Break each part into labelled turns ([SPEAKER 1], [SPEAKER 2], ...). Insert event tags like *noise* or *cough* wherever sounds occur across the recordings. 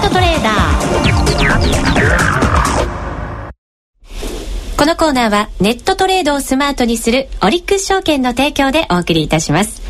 [SPEAKER 1] トトレーダー。このコーナーはネットトレードをスマートにするオリックス証券の提供でお送りいたします。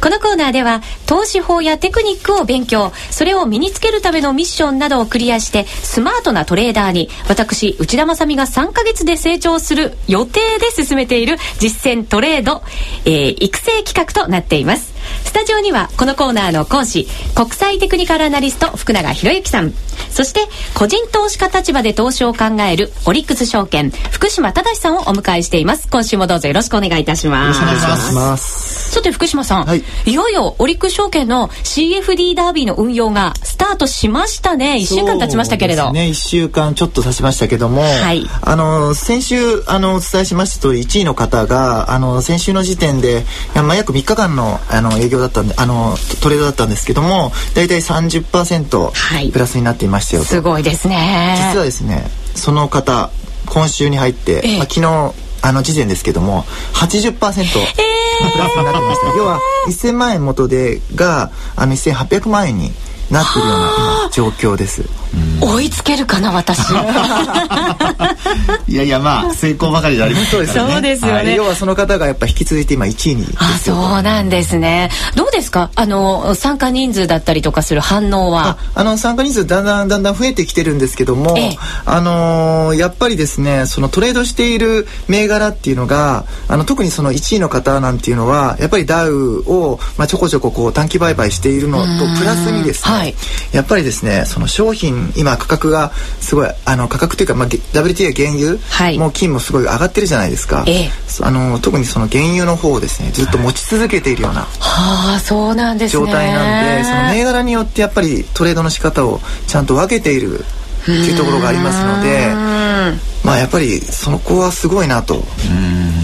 [SPEAKER 1] このコーナーでは投資法やテクニックを勉強それを身につけるためのミッションなどをクリアしてスマートなトレーダーに私内田まさみが3ヶ月で成長する予定で進めている実践トレード、えー、育成企画となっています。スタジオにはこのコーナーの講師国際テクニカルアナリスト福永博之さん。そして個人投資家立場で投資を考えるオリックス証券福島正さんをお迎えしています。今週もどうぞよろしくお願いいたします。よろしくお願いします。さて福島さん、はい、いよいよオリックス証券の CFD ダービーの運用がスタートしましたね。1週間経ちましたけれど。
[SPEAKER 2] ね。1週間ちょっと経ちましたけども、はい、あの先週あのお伝えしました通り1位の方があの先週の時点で、まあ、約3日間のあの営業だったんであのトレードだったんですけども大体30%プラスになっていましたよと、
[SPEAKER 1] すごいですね。
[SPEAKER 2] 実はですねその方今週に入って、ええ、まあ、昨日あの時点ですけども80%プラスになってました、えー、*laughs* 要は1000万円元でがあの1800万円になってるような今状況です。
[SPEAKER 1] 追いつけるかな私。*laughs*
[SPEAKER 3] いやいやまあ成功ばかりじゃありません、
[SPEAKER 1] ね、*laughs* そうですよね、はい、
[SPEAKER 2] 要はその方がやっぱ引き続いて今1位に
[SPEAKER 1] あそうなんですね。どうですか？あの参加人数だったりとかする反応は。
[SPEAKER 2] あの参加人数だんだんだんだん増えてきてるんですけども、ええ、あのー、やっぱりですねそのトレードしている銘柄っていうのがあの特にその1位の方なんていうのはやっぱりダウを、まあ、ちょこちょここう短期売買しているのとプラスにですね、はい、やっぱりですねその商品今価格がすごいあの価格というか、まあ、WTA 原油、はい、もう金もすごい上がってるじゃないですか、ええ、あの特にその原油の方をですねずっと持ち続けているような、
[SPEAKER 1] はあそうなんです、
[SPEAKER 2] ね、状態なんでその銘柄によってやっぱりトレードの仕方をちゃんと分けているっていうところがありますのでまあやっぱりその子はすごいなと。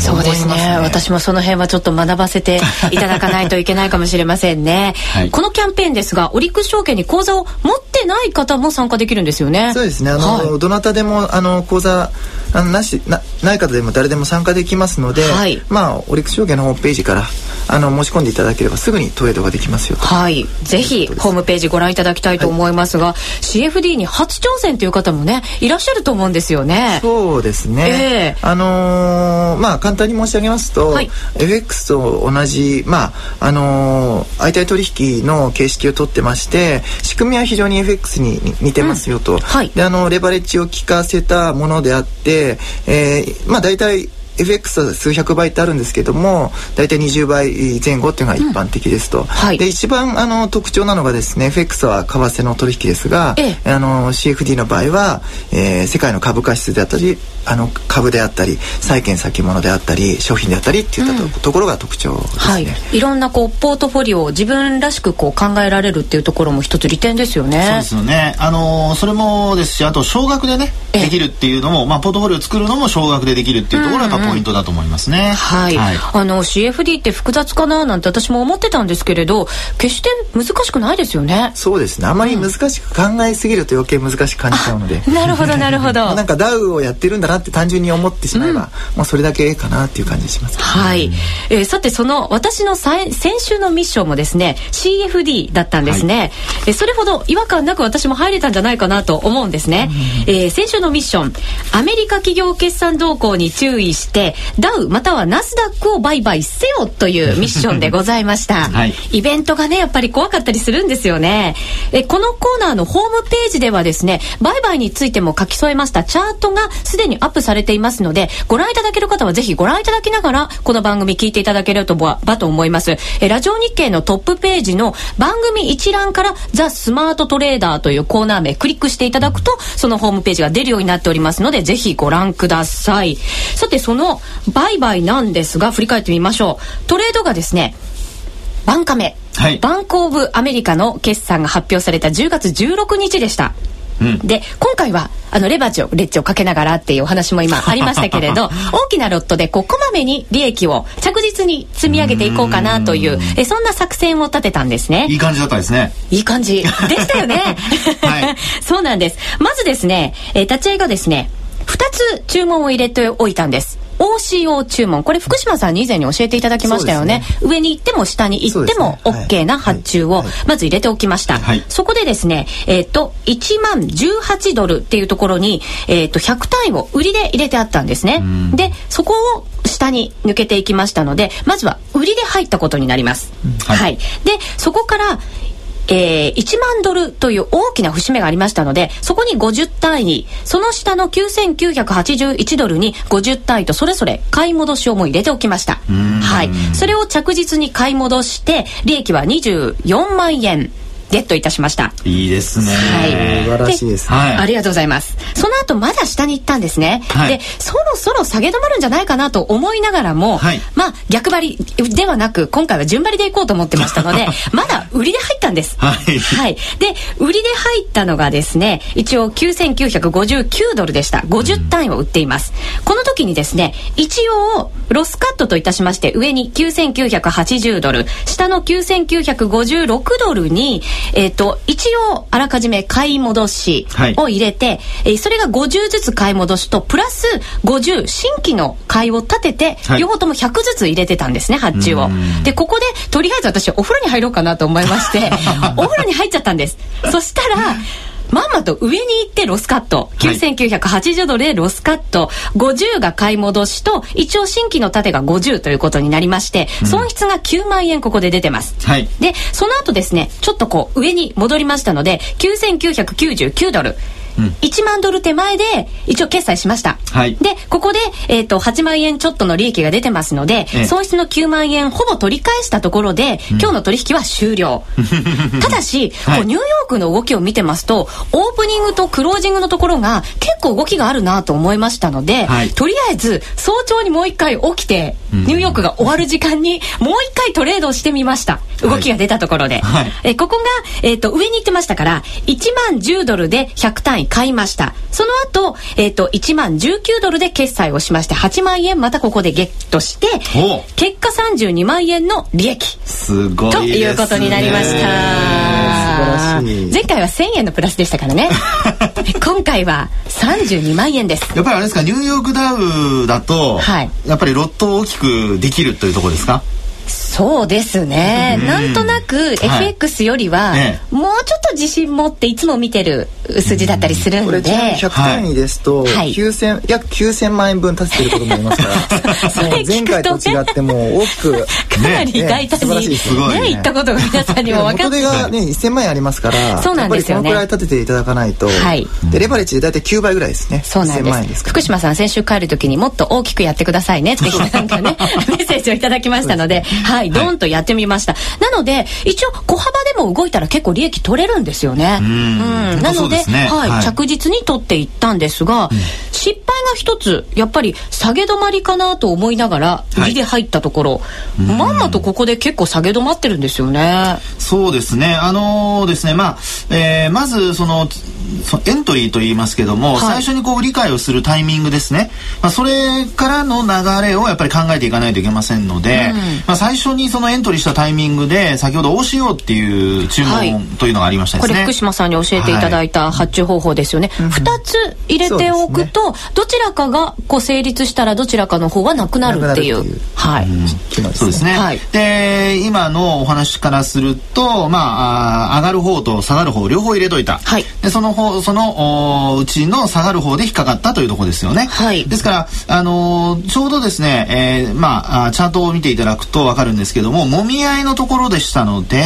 [SPEAKER 1] そうですね、ね、私もその辺はちょっと学ばせていただかないといけないかもしれませんね、はい、このキャンペーンですがオリックス証券に口座を持ってない方も参加できるんですよね。
[SPEAKER 2] そうですね。あの、はい、どなたでもあの口座あのなしなない方でも誰でも参加できますので、はい、まあオリックス証券のホームページからあの申し込んでいただければすぐにトレードができますよ
[SPEAKER 1] はい。ぜひホームページご覧いただきたいと思いますが、はい、CFD に初挑戦という方もねいらっしゃると思うんですよね。
[SPEAKER 2] そうですね、えー、あのー、まあ簡単に申し上げますと、はい、FX と同じまああのー、相対取引の形式をとってまして仕組みは非常に FX に似てますよと、うん。はい、であのレバレッジを効かせたものであってえー、まあ大体 FX は数百倍ってあるんですけども大体20倍前後っていうのが一般的ですと、うんはい、で一番あの特徴なのがですね FX は為替の取引ですが、ええ、あの CFD の場合は、えー、世界の株価指数であったりあの株であったり債券先物であったり商品であったりっていったとうん、ところが特徴ですね、はい、
[SPEAKER 1] いろんなこうポートフォリオを自分らしくこう考えられるっていうところも一つ利点ですよね。
[SPEAKER 3] そうですよね。あのそれもですしあと少額でねできるっていうのも、まあ、ポートフォリオを作るのも少額でできるっていうところがやっぱポイントだと思いますね、
[SPEAKER 1] はい、はい、あの CFD って複雑かななんて私も思ってたんですけれど決して難しくないですよね。
[SPEAKER 2] そうですね。あまり難しく考えすぎると余計難しく感じちゃうので、
[SPEAKER 1] なるほどなるほど。
[SPEAKER 2] な *laughs* んかダウをやってるんだなって単純に思ってしまえば、うん、もうそれだけかなっていう感じします、ね、
[SPEAKER 1] はい、えー、さてその私の先週のミッションもですね CFD だったんですね、はい、えそれほど違和感なく私も入れたんじゃないかなと思うんですね、うん、えー、先週のミッションアメリカ企業決算動向に注意してダウまたはナスダックを売買せよという *laughs* ミッションでございました、*laughs* はい、イベントがねやっぱり怖かったりするんですよねえこのコーナーのホームページではですね売買についても書き添えましたチャートがすでにアップされていますので、ご覧いただける方はぜひご覧いただきながら、この番組聞いていただけるとばと思います。えラジオ日経のトップページの番組一覧から、ザ・スマートトレーダーというコーナー名クリックしていただくと、そのホームページが出るようになっておりますので、ぜひご覧ください。さて、その売買なんですが、振り返ってみましょう。トレードがですね、バンカメ、はい、バンコーブアメリカの決算が発表された10月16日でした。で今回はあのレバージをレッジをかけながらっていうお話も今ありましたけれど *laughs* 大きなロットでこうこまめに利益を着実に積み上げていこうかなというえそんな作戦を立てたんですね。
[SPEAKER 3] いい感じだったですね。
[SPEAKER 1] いい感じ。でしたよね。*laughs* はい。*laughs* そうなんです。まずですね、えー、立ち会いがですね2つ注文を入れておいたんです OCO 注文。これ福島さんに以前に教えていただきましたよね、ね、上に行っても下に行っても OK な発注をまず入れておきました、はい、そこでですねえっ、ー、と1万18ドルっていうところに、えっ、ー、と100単位を売りで入れてあったんですね。でそこを下に抜けていきましたのでまずは売りで入ったことになります、はい、はい、でそこからえー、1万ドルという大きな節目がありましたので、そこに50単位、その下の9981ドルに50単位とそれぞれ買い戻しをも入れておきました。はい。それを着実に買い戻して、利益は24万円。ゲットいたしました。
[SPEAKER 3] いいですね、は
[SPEAKER 2] い、素晴らしいです、
[SPEAKER 1] ね、ありがとうございます。その後まだ下に行ったんですね、はい、でそろそろ下げ止まるんじゃないかなと思いながらも、はい、まあ逆張りではなく今回は順張りでいこうと思ってましたので *laughs* まだ売りで入ったんです、はい、はい、で売りで入ったのがですね一応9959ドルでした。50単位を売っています、うん、この時にですね一応ロスカットといたしまして上に9980ドル下の9956ドルにえっ、ー、と、一応、あらかじめ買い戻しを入れて、はい、えー、それが50ずつ買い戻しと、プラス50、新規の買いを立てて、はい、両方とも100ずつ入れてたんですね、発注を。で、ここで、とりあえず私、お風呂に入ろうかなと思いまして、*laughs* お風呂に入っちゃったんです。そしたら、まんまと上に行ってロスカット。9980ドルでロスカット。50が買い戻しと、一応新規の盾が50ということになりまして、損失が9万円ここで出てます。はい、で、その後ですね、ちょっとこう上に戻りましたので、9999ドル。うん、1万ドル手前で一応決済しました。はい、で、ここで、えっ、ー、と、8万円ちょっとの利益が出てますので、ええ、損失の9万円ほぼ取り返したところで、うん、今日の取引は終了。*laughs* ただし、はい、ニューヨークの動きを見てますと、オープニングとクロージングのところが結構動きがあるなと思いましたので、はい、とりあえず早朝にもう一回起きて、ニューヨークが終わる時間にもう一回トレードをしてみました。動きが出たところで。はい、えここが、えっ、ー、と、上に行ってましたから、1万10ドルで100単位買いました。その後、えっ、ー、と、1万19ドルで決済をしまして、8万円またここでゲットして、結果32万円の利益。
[SPEAKER 3] すごい、
[SPEAKER 1] ということになりました。前回は1000円のプラスでしたからね。*laughs* 今回は32万円です。
[SPEAKER 3] やっぱりあれですか、ニューヨークダウだと、はい、やっぱりロットを大きくくできるというところですか？
[SPEAKER 1] そうですね、うん、なんとなく FX よりは、はい、もうちょっと自信持っていつも見てる数字だったりするんで、うん、これ
[SPEAKER 2] 100単位ですと、はい、9000約9000万円分立ててることもありますから。*laughs* 前回と違っても大きく *laughs*
[SPEAKER 1] かなり大胆に、ね。ね、言ったことが皆さんにも分かって。
[SPEAKER 2] 元手がね1000万円ありますからそうなんですよね。このくらい立てていただかないと、はい、でレバレッジで大体9倍ぐらいですね。
[SPEAKER 1] そうなんです、福島さん先週帰る時にもっと大きくやってくださいねってなんかね *laughs* メッセージをいただきましたのではい。ドンとやってみました、なので一応小幅でも動いたら結構利益取れるんですよね。うん。なので、ね、はい、はい、着実に取っていったんですが、うん、失敗が一つやっぱり下げ止まりかなと思いながら売りで入ったところ、はい、まんまとここで結構下げ止まってるんですよね。
[SPEAKER 3] そうですね。あのー、ですねまあ、えー、まずそのそエントリーと言いますけども、はい、最初にこう理解をするタイミングですね、まあ、それからの流れをやっぱり考えていかないといけませんので、うん、まあ、最初にそのエントリーしたタイミングで先ほど OCO っていう注文というのがありましたですね、
[SPEAKER 1] これ福島さんに教えていただいた発注方法ですよね、はい、2つ入れておくと、ね、どちらかがこう成立したらどちらかの方はなくなるっていう。はい、うん、
[SPEAKER 3] そうですね、はい、で今のお話からするとまあ上がる方と下がる方両方入れといた、はい、でその方そのうちの下がる方で引っかかったというところですよね、はい、ですからあのー、ちょうどですね、えー、まあチャートを見ていただくと分かるんですけどももみ合いのところでしたので、うん、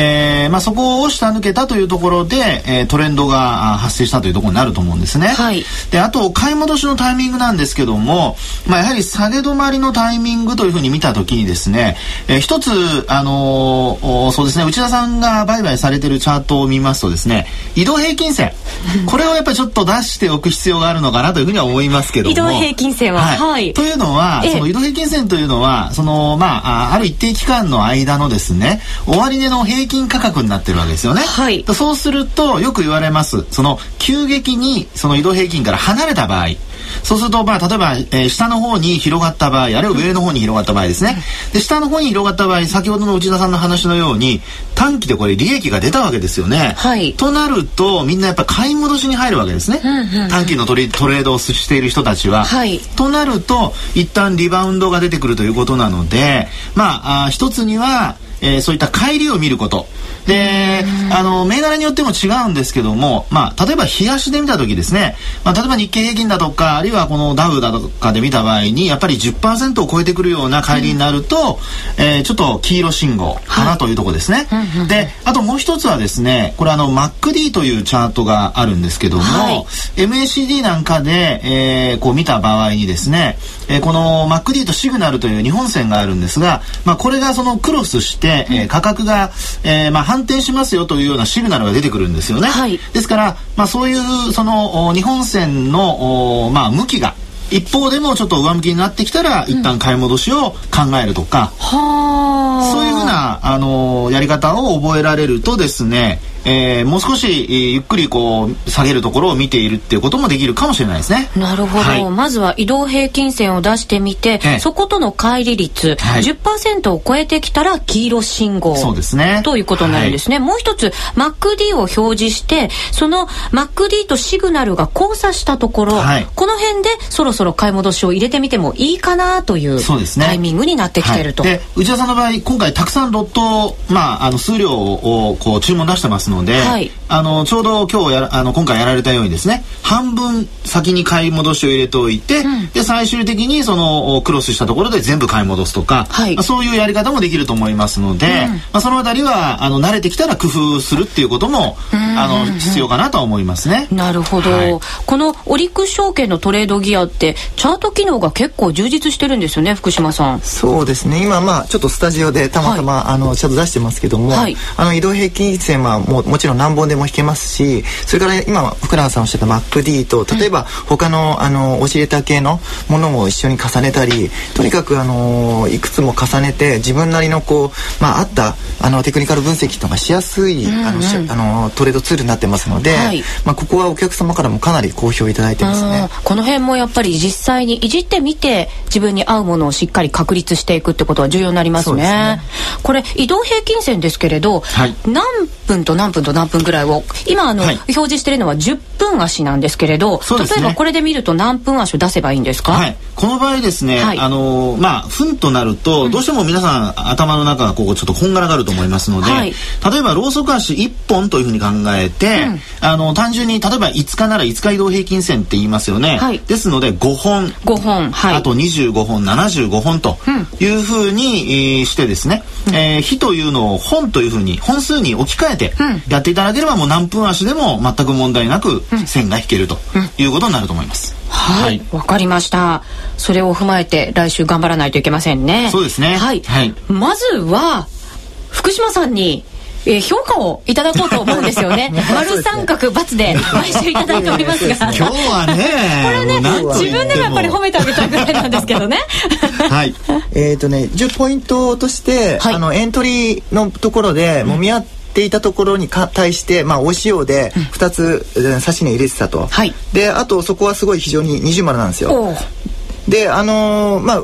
[SPEAKER 3] えー、まあ、そこを下抜けたというところで、えー、トレンドが発生したというところになると思うんですね。はい、であと買い戻しのタイミングなんですけども、まあ、やはり下げ止まりのタイミングというふうに見た時にですね、えー、一つ、あのー、そうですね内田さんが売買されてるチャートを見ますとですね移動平均線 *laughs* これをやっぱりちょっと出しておく必要があるのかなというふうには思いますけども。
[SPEAKER 1] 移動平均線は、はい、はい、
[SPEAKER 3] というのは、その移動平均線というのはそのまあある一定期間の間のですね終値の平均価格になってるわけですよね、はい、そうするとよく言われます。その急激にその移動平均から離れた場合そうすると、まあ、例えば、えー、下の方に広がった場合、あるいは上の方に広がった場合ですね。で、下の方に広がった場合、先ほどの内田さんの話のように、短期でこれ利益が出たわけですよね。はい。となると、みんなやっぱ買い戻しに入るわけですね。うんうん、短期のトレトレードをしている人たちは。はい。となると、一旦リバウンドが出てくるということなので、まあ、あ一つには、えー、そういった帰りを見ること。で、あの、銘柄によっても違うんですけども、まあ、例えば日足で見た時ですね、まあ、例えば日経平均だとか、あるいはこのダウだとかで見た場合に、やっぱり10%を超えてくるような帰りになると、うん、えー、ちょっと黄色信号かなというところですね。はい、で、あともう一つはですね、これあの、MacD というチャートがあるんですけども、はい、MACD なんかで、えー、こう見た場合にですね、えー、この MacD とシグナルという日本線があるんですが、まあ、これがそのクロスして、えー、価格が、えー、まあ、反転しますよというようなシグナルが出てくるんですよね。はい、ですから、まあ、そういうその日本線のまあ、向きが一方でもちょっと上向きになってきたら、一旦買い戻しを考えるとか、うん、そういうふうな、あのやり方を覚えられるとですねえー、もう少し、えー、ゆっくりこう下げるところを見ているっていうこともできるかもしれないですね。
[SPEAKER 1] なるほど、はい、まずは移動平均線を出してみて、ええ、そことの乖離率、はい、10%を超えてきたら黄色信号
[SPEAKER 3] そうですね。
[SPEAKER 1] ということになるんですね。はい、もう一つ MacD を表示してその MacD とシグナルが交差したところ、はい、この辺でそろそろ買い戻しを入れてみてもいいかなというタイミングになってきてると。
[SPEAKER 3] で内田さんの場合今回たくさんロット、まあ、あの数量をこう注文出してますので、はい、あのちょうど今日やあの今回やられたようにですね半分先に買い戻しを入れておいて、うん、で最終的にそのクロスしたところで全部買い戻すとか、はい、まあ、そういうやり方もできると思いますので、うん、まあ、そのあたりはあの慣れてきたら工夫するっていうことも、あの必要かなと思いますね。
[SPEAKER 1] なるほど、はい、このオリックス証券のトレードギアってチャート機能が結構充実してるんですよね福島さん。
[SPEAKER 2] そうですね。今まあちょっとスタジオでたまたま、あのチャート出してますけども、あの移動平均線はももちろん何本でも引けますしそれから今福永さんおっしゃった MacD と例えば他のあのオシレーター系のものも一緒に重ねたりとにかくあのいくつも重ねて自分なりのこう、まあ、あったあのテクニカル分析とかしやすい、うんうん、あのあのトレードツールになってますので、はい、まあ、ここはお客様からもかなり好評いただいてますね。
[SPEAKER 1] この辺もやっぱり実際にいじってみて自分に合うものをしっかり確立していくってことは重要になりますね。これ移動平均線ですけれど、はい、何分と何分と何分ぐらいを今あの、はい、表示してるのは10分足なんですけれど、ね、例えばこれで見ると何分足を出せばいいんですか、はい、
[SPEAKER 3] この場合ですね、はい、あのまあ分となると、どうしても皆さん頭の中がこうちょっとこんがらがると思いますので、はい、例えばローソク足1本というふうに考えて、うん、あの単純に例えば5日なら5日移動平均線って言いますよね、はい、ですので5本。
[SPEAKER 1] 5本、はい、
[SPEAKER 3] あと25本75本というふうに、えー、してですね、うん、えー、日というのを本というふうに本数に置き換えてやっていただければもう何分足でも全く問題なく線が引けるということになると思います。
[SPEAKER 1] はい。わ、はい、かりました。それを踏まえて来週頑張らないといけませんね。
[SPEAKER 3] そうですね。
[SPEAKER 1] はい、はい、まずは福島さんにえー、評価をいただこうと思うんですよね。*laughs* 丸三角×で毎週いただいておりますが。*laughs*
[SPEAKER 3] 今日はね。*laughs*
[SPEAKER 1] これね、自分でもやっぱり褒めてあげたいぐらいなんですけどね。
[SPEAKER 2] はい。えっ、とね、10ポイントとして、はい、あの、エントリーのところで、もみ合って、ていたところに対して、まあ、お塩で2つ、うん、刺し根入れてたと、はい、であとそこはすごい非常に二重丸なんですよであのー、まあ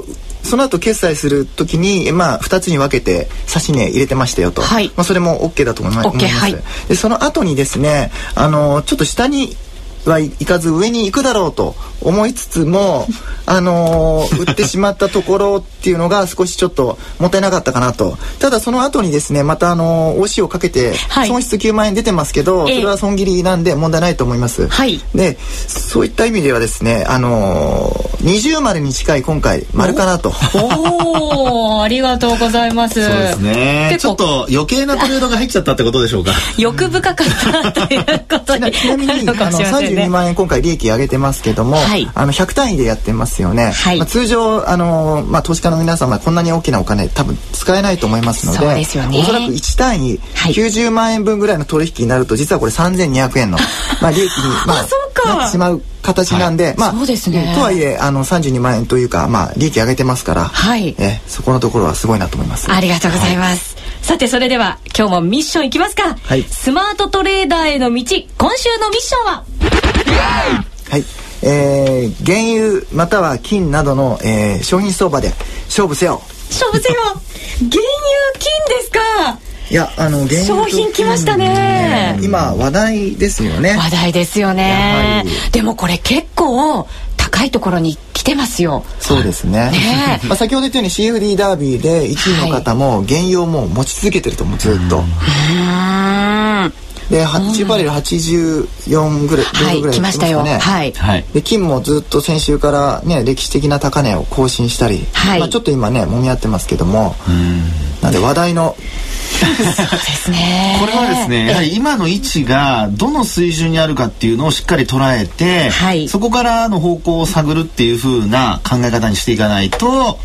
[SPEAKER 2] その後決済するときに、まあ、2つに分けて刺し値入れてましたよと、はい、まあ、それも OK だと思います、はい、でその後にですねあのちょっと下にはいかず上に行くだろうと思いつつも、*laughs* あのー、売ってしまったところっていうのが少しちょっともったいなかったかなと。ただその後にですねまたあのー、OC をかけて損失9万円出てますけど、はい、それは損切りなんで問題ないと思います、はい、でそういった意味ではですねあのー、二重丸に近い今回丸かなと。
[SPEAKER 1] おおありがとうございます。
[SPEAKER 3] そうですね。ちょっと余計なトレードが入っちゃったってことでしょうか。
[SPEAKER 1] 欲深かったということにちなみにあの
[SPEAKER 2] 32万円今回利益上げてますけども、はい、あの100単位でやってますよね、はい、まあ、通常あの、まあ、投資家の皆様こんなに大きなお金多分使えないと思いますのでで、ね、おそらく1単位90万円分ぐらいの取引になると実はこれ3200円の、*laughs* まあ、利益に、まあ、なってしまう形なんで、はい、まあそうですね。とはいえあの32万円というかまあ利益上げてますから、はい、えそこのところはすごいなと思います。
[SPEAKER 1] ありがとうございます。はい、さてそれでは今日もミッションいきますか。はい、スマートトレーダーへの道今週のミッションは？
[SPEAKER 2] はい。えー、原油または金などの、えー、商品相場で勝負せよ。
[SPEAKER 1] 勝負せよ。原油金ですか。
[SPEAKER 2] いやあの
[SPEAKER 1] 商品来ましたね。
[SPEAKER 2] 今話題ですよね。
[SPEAKER 1] 話題ですよね。でもこれ結構高いところに来てますよ。
[SPEAKER 2] そうですね。ね。*laughs* まあ先ほど言ったように CFD ダービーで1位の方も原油をもう持ち続けてると思うずっとで8バレル84ぐらい、
[SPEAKER 1] はい、ぐらい来ましたよ、はい、
[SPEAKER 2] で金もずっと先週からね歴史的な高値を更新したり、はい、まあ、ちょっと今ね揉み合ってますけども。なんで話題の
[SPEAKER 1] そうですね。
[SPEAKER 3] これはですねやはり今の位置がどの水準にあるかっていうのをしっかり捉えて、はい、そこからの方向を探るっていうふうな考え方にしていかないと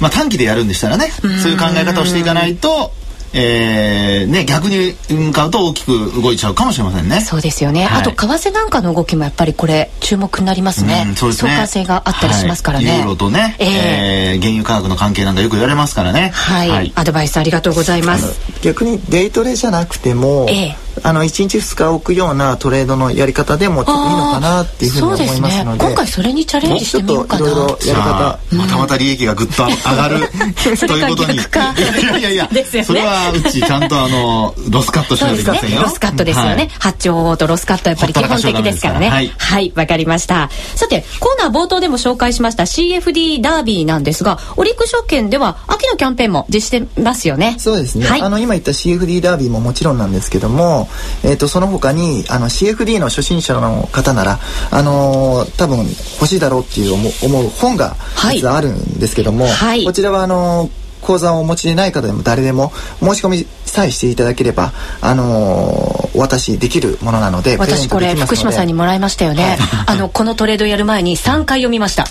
[SPEAKER 3] まあ短期でやるんでしたらねそういう考え方をしていかないとえー、ね、逆に向かうと大きく動いちゃうかもしれませんね。
[SPEAKER 1] そうですよね。はい、あと為替なんかの動きもやっぱりこれ注目になりますね。うん、そうですね。相関性があったりしますからね。はい、
[SPEAKER 3] ユーロとね、えー、えー、原油価格の関係なんかよく言われますからね。
[SPEAKER 1] はい。はい、アドバイスありがとうございます。
[SPEAKER 2] 逆にデイトレじゃなくても、えーあの1日2日置くようなトレードのやり方でもいいのかなっていうふうに思いますので、
[SPEAKER 1] ね、今回それにチャレンジしてみようかな。いろいろやり
[SPEAKER 3] 方、またまた利益がぐっと上がるということに。いやいやいや、ね、それはうちちゃんとあのロスカットしないといけませんよ。
[SPEAKER 1] ロスカットですよね。はい、八丁とロスカットやっぱり基本的ですからね。はいはい、わかりました。さてコーナー冒頭でも紹介しました CFD ダービーなんですが、オリック証券では秋のキャンペーンも実施してますよね。
[SPEAKER 2] そうですね。はい、あの今言った CFD ダービーももちろんなんですけども、えっ、ー、とその他にあの CFD の初心者の方ならあのー、多分欲しいだろうっていう思う本が実はあるんですけども、はい、こちらはあのー口座をお持ちでない方でも誰でも申し込みさえしていただければ、あのー、お渡しできるものなので
[SPEAKER 1] 私これ福島さんにもらいましたよね、はい、あのこのトレードやる前に3回読みました。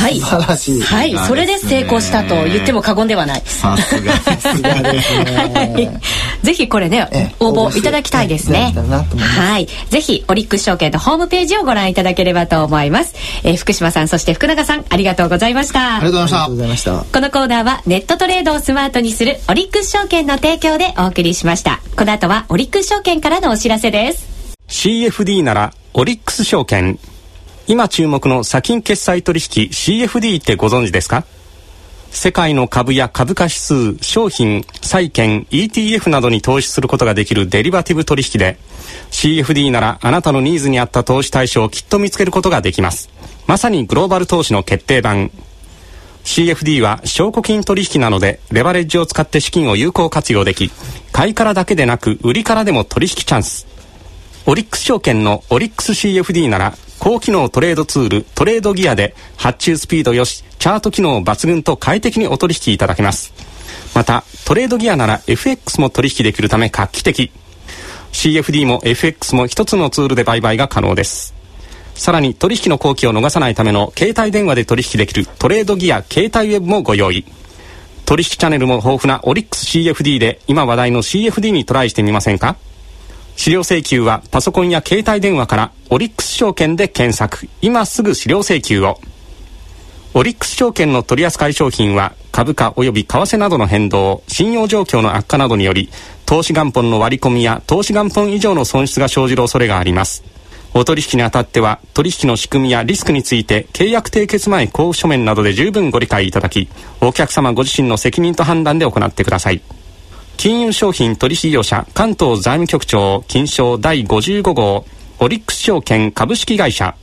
[SPEAKER 1] はい。
[SPEAKER 2] 素晴らしい。
[SPEAKER 1] はい。それで成功したと言っても過言ではない。
[SPEAKER 3] さすがです
[SPEAKER 1] ね、ぜひこれね応募いただきたいですね。はい。ぜひオリックス証券のホームページをご覧いただければと思います、えー、福島さんそして福永さんありがとうございました。
[SPEAKER 3] ありがとうございました。
[SPEAKER 1] このコーナーはネットトレードをスマートにするオリックス証券の提供でお送りしました。この後はオリックス証券からのお知らせです。
[SPEAKER 4] CFD ならオリックス証券。今注目の先金決済取引 CFD ってご存知ですか？世界の株や株価指数、商品、債券、ETF などに投資することができるデリバティブ取引で CFD ならあなたのニーズに合った投資対象をきっと見つけることができます。まさにグローバル投資の決定版。CFD は証拠金取引なのでレバレッジを使って資金を有効活用でき買いからだけでなく売りからでも取引チャンス。オリックス証券のオリックス CFD なら高機能トレードツールトレードギアで発注スピードよしチャート機能抜群と快適にお取引いただけます。またトレードギアなら FX も取引できるため画期的。CFD も FX も一つのツールで売買が可能です。さらに取引の後期を逃さないための携帯電話で取引できるトレードギア携帯ウェブもご用意取引チャンネルも豊富なオリックス CFD で今話題の CFD にトライしてみませんか資料請求はパソコンや携帯電話からオリックス証券で検索今すぐ資料請求をオリックス証券の取扱い商品は株価及び為替などの変動信用状況の悪化などにより投資元本の割り込みや投資元本以上の損失が生じる恐れがありますお取引にあたっては取引の仕組みやリスクについて契約締結前交付書面などで十分ご理解いただきお客様ご自身の責任と判断で行ってください。金融商品取引業者関東財務局長金賞第55号オリックス証券株式会社。